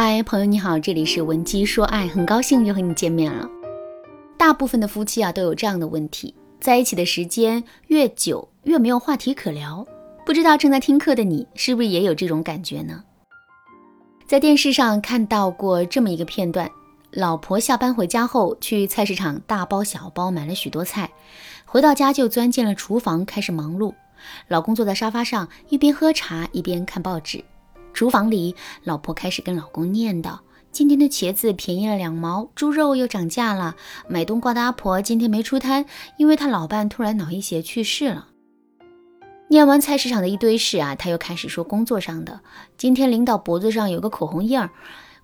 嗨，朋友你好，这里是文姬说爱，很高兴又和你见面了。大部分的夫妻啊都有这样的问题，在一起的时间越久越没有话题可聊。不知道正在听课的你是不是也有这种感觉呢？在电视上看到过这么一个片段：老婆下班回家后去菜市场大包小包买了许多菜，回到家就钻进了厨房开始忙碌。老公坐在沙发上一边喝茶一边看报纸。厨房里，老婆开始跟老公念叨：“今天的茄子便宜了两毛，猪肉又涨价了。买冬瓜的阿婆今天没出摊，因为她老伴突然脑溢血去世了。”念完菜市场的一堆事啊，他又开始说工作上的：“今天领导脖子上有个口红印儿，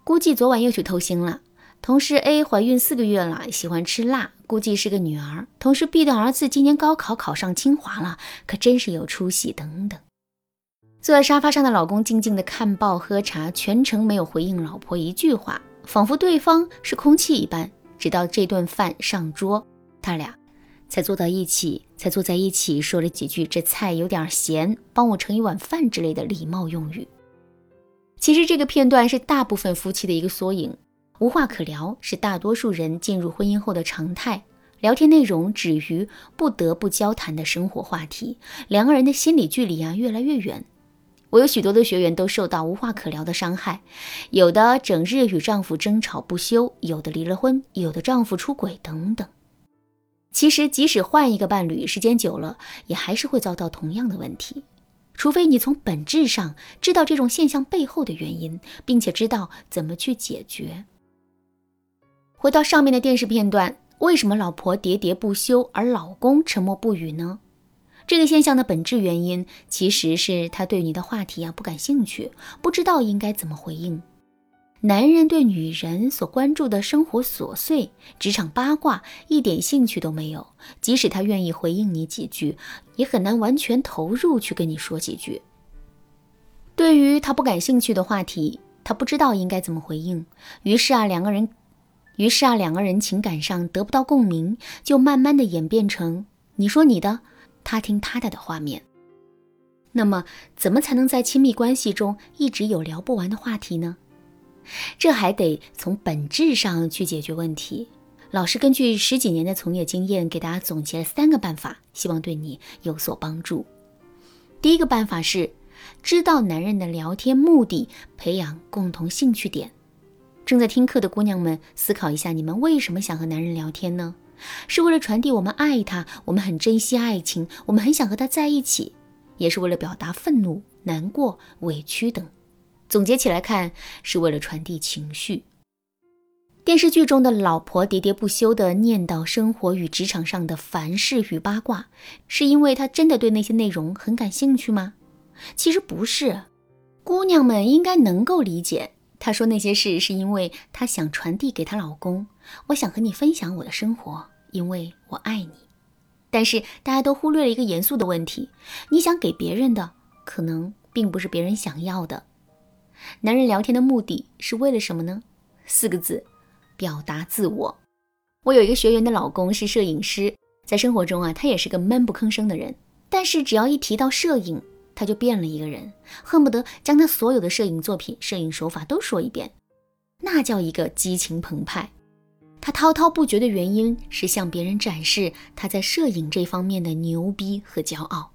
估计昨晚又去偷腥了。同事 A 怀孕四个月了，喜欢吃辣，估计是个女儿。同事 B 的儿子今年高考考上清华了，可真是有出息。”等等。坐在沙发上的老公静静地看报喝茶，全程没有回应老婆一句话，仿佛对方是空气一般。直到这顿饭上桌，他俩才坐到一起，才坐在一起说了几句“这菜有点咸，帮我盛一碗饭”之类的礼貌用语。其实这个片段是大部分夫妻的一个缩影，无话可聊是大多数人进入婚姻后的常态。聊天内容止于不得不交谈的生活话题，两个人的心理距离啊越来越远。我有许多的学员都受到无话可聊的伤害，有的整日与丈夫争吵不休，有的离了婚，有的丈夫出轨等等。其实，即使换一个伴侣，时间久了也还是会遭到同样的问题，除非你从本质上知道这种现象背后的原因，并且知道怎么去解决。回到上面的电视片段，为什么老婆喋喋不休，而老公沉默不语呢？这个现象的本质原因，其实是他对你的话题啊不感兴趣，不知道应该怎么回应。男人对女人所关注的生活琐碎、职场八卦一点兴趣都没有，即使他愿意回应你几句，也很难完全投入去跟你说几句。对于他不感兴趣的话题，他不知道应该怎么回应，于是啊两个人，于是啊两个人情感上得不到共鸣，就慢慢的演变成你说你的。他听他的的画面，那么怎么才能在亲密关系中一直有聊不完的话题呢？这还得从本质上去解决问题。老师根据十几年的从业经验，给大家总结了三个办法，希望对你有所帮助。第一个办法是知道男人的聊天目的，培养共同兴趣点。正在听课的姑娘们，思考一下，你们为什么想和男人聊天呢？是为了传递我们爱他，我们很珍惜爱情，我们很想和他在一起，也是为了表达愤怒、难过、委屈等。总结起来看，是为了传递情绪。电视剧中的老婆喋喋不休地念叨生活与职场上的烦事与八卦，是因为她真的对那些内容很感兴趣吗？其实不是，姑娘们应该能够理解。她说那些事是因为她想传递给她老公，我想和你分享我的生活。因为我爱你，但是大家都忽略了一个严肃的问题：你想给别人的，可能并不是别人想要的。男人聊天的目的是为了什么呢？四个字：表达自我。我有一个学员的老公是摄影师，在生活中啊，他也是个闷不吭声的人，但是只要一提到摄影，他就变了一个人，恨不得将他所有的摄影作品、摄影手法都说一遍，那叫一个激情澎湃。他滔滔不绝的原因是向别人展示他在摄影这方面的牛逼和骄傲。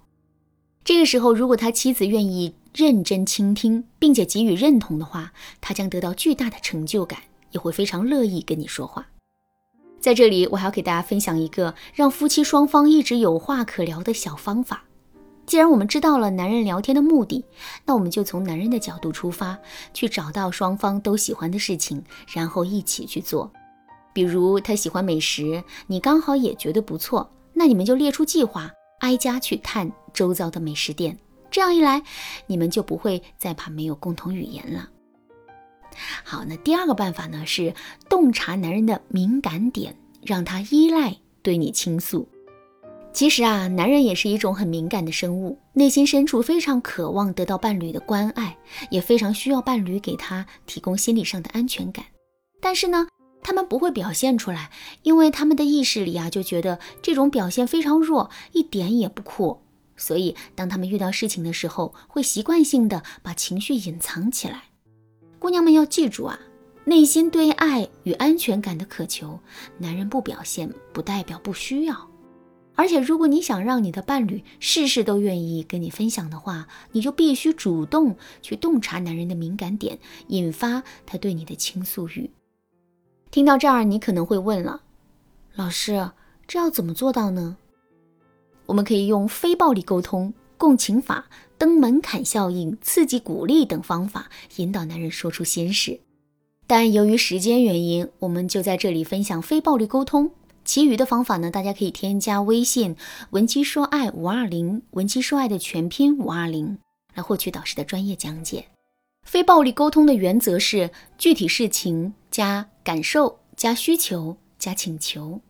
这个时候，如果他妻子愿意认真倾听，并且给予认同的话，他将得到巨大的成就感，也会非常乐意跟你说话。在这里，我还要给大家分享一个让夫妻双方一直有话可聊的小方法。既然我们知道了男人聊天的目的，那我们就从男人的角度出发，去找到双方都喜欢的事情，然后一起去做。比如他喜欢美食，你刚好也觉得不错，那你们就列出计划，挨家去探周遭的美食店。这样一来，你们就不会再怕没有共同语言了。好，那第二个办法呢，是洞察男人的敏感点，让他依赖对你倾诉。其实啊，男人也是一种很敏感的生物，内心深处非常渴望得到伴侣的关爱，也非常需要伴侣给他提供心理上的安全感。但是呢，他们不会表现出来，因为他们的意识里啊就觉得这种表现非常弱，一点也不酷。所以，当他们遇到事情的时候，会习惯性的把情绪隐藏起来。姑娘们要记住啊，内心对爱与安全感的渴求，男人不表现不代表不需要。而且，如果你想让你的伴侣事事都愿意跟你分享的话，你就必须主动去洞察男人的敏感点，引发他对你的倾诉欲。听到这儿，你可能会问了，老师，这要怎么做到呢？我们可以用非暴力沟通、共情法、登门槛效应、刺激鼓励等方法引导男人说出心事。但由于时间原因，我们就在这里分享非暴力沟通。其余的方法呢？大家可以添加微信“文姬说爱五二零”，文姬说爱的全拼五二零，来获取导师的专业讲解。非暴力沟通的原则是具体事情加感受加需求加请求。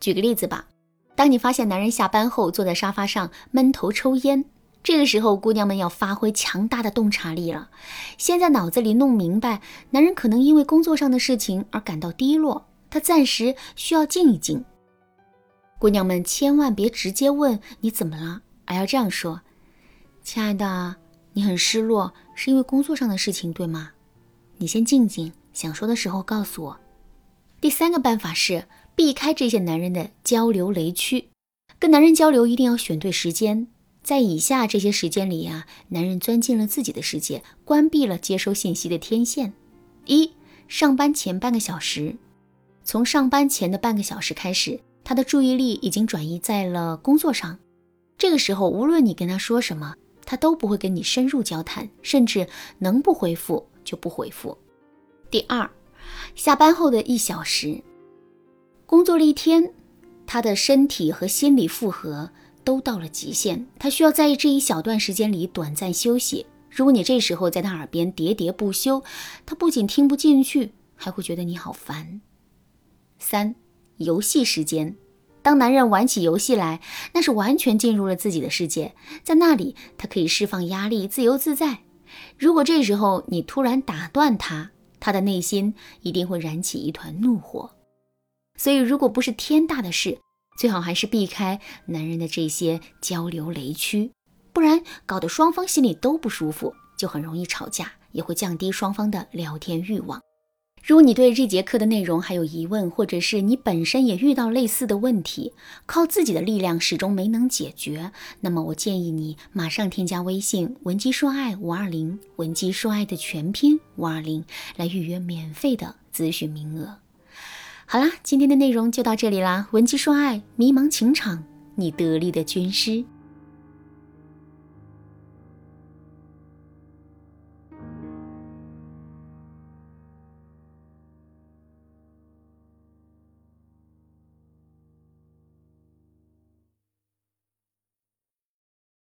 举个例子吧，当你发现男人下班后坐在沙发上闷头抽烟，这个时候姑娘们要发挥强大的洞察力了，先在脑子里弄明白，男人可能因为工作上的事情而感到低落。他暂时需要静一静。姑娘们千万别直接问你怎么了，而要这样说：“亲爱的，你很失落，是因为工作上的事情，对吗？你先静静，想说的时候告诉我。”第三个办法是避开这些男人的交流雷区。跟男人交流一定要选对时间，在以下这些时间里呀，男人钻进了自己的世界，关闭了接收信息的天线。一上班前半个小时。从上班前的半个小时开始，他的注意力已经转移在了工作上。这个时候，无论你跟他说什么，他都不会跟你深入交谈，甚至能不回复就不回复。第二，下班后的一小时，工作了一天，他的身体和心理负荷都到了极限，他需要在这一小段时间里短暂休息。如果你这时候在他耳边喋喋不休，他不仅听不进去，还会觉得你好烦。三，游戏时间。当男人玩起游戏来，那是完全进入了自己的世界，在那里他可以释放压力，自由自在。如果这时候你突然打断他，他的内心一定会燃起一团怒火。所以，如果不是天大的事，最好还是避开男人的这些交流雷区，不然搞得双方心里都不舒服，就很容易吵架，也会降低双方的聊天欲望。如果你对这节课的内容还有疑问，或者是你本身也遇到类似的问题，靠自己的力量始终没能解决，那么我建议你马上添加微信“文姬说爱五二零”，文姬说爱的全拼五二零，来预约免费的咨询名额。好啦，今天的内容就到这里啦，文姬说爱，迷茫情场，你得力的军师。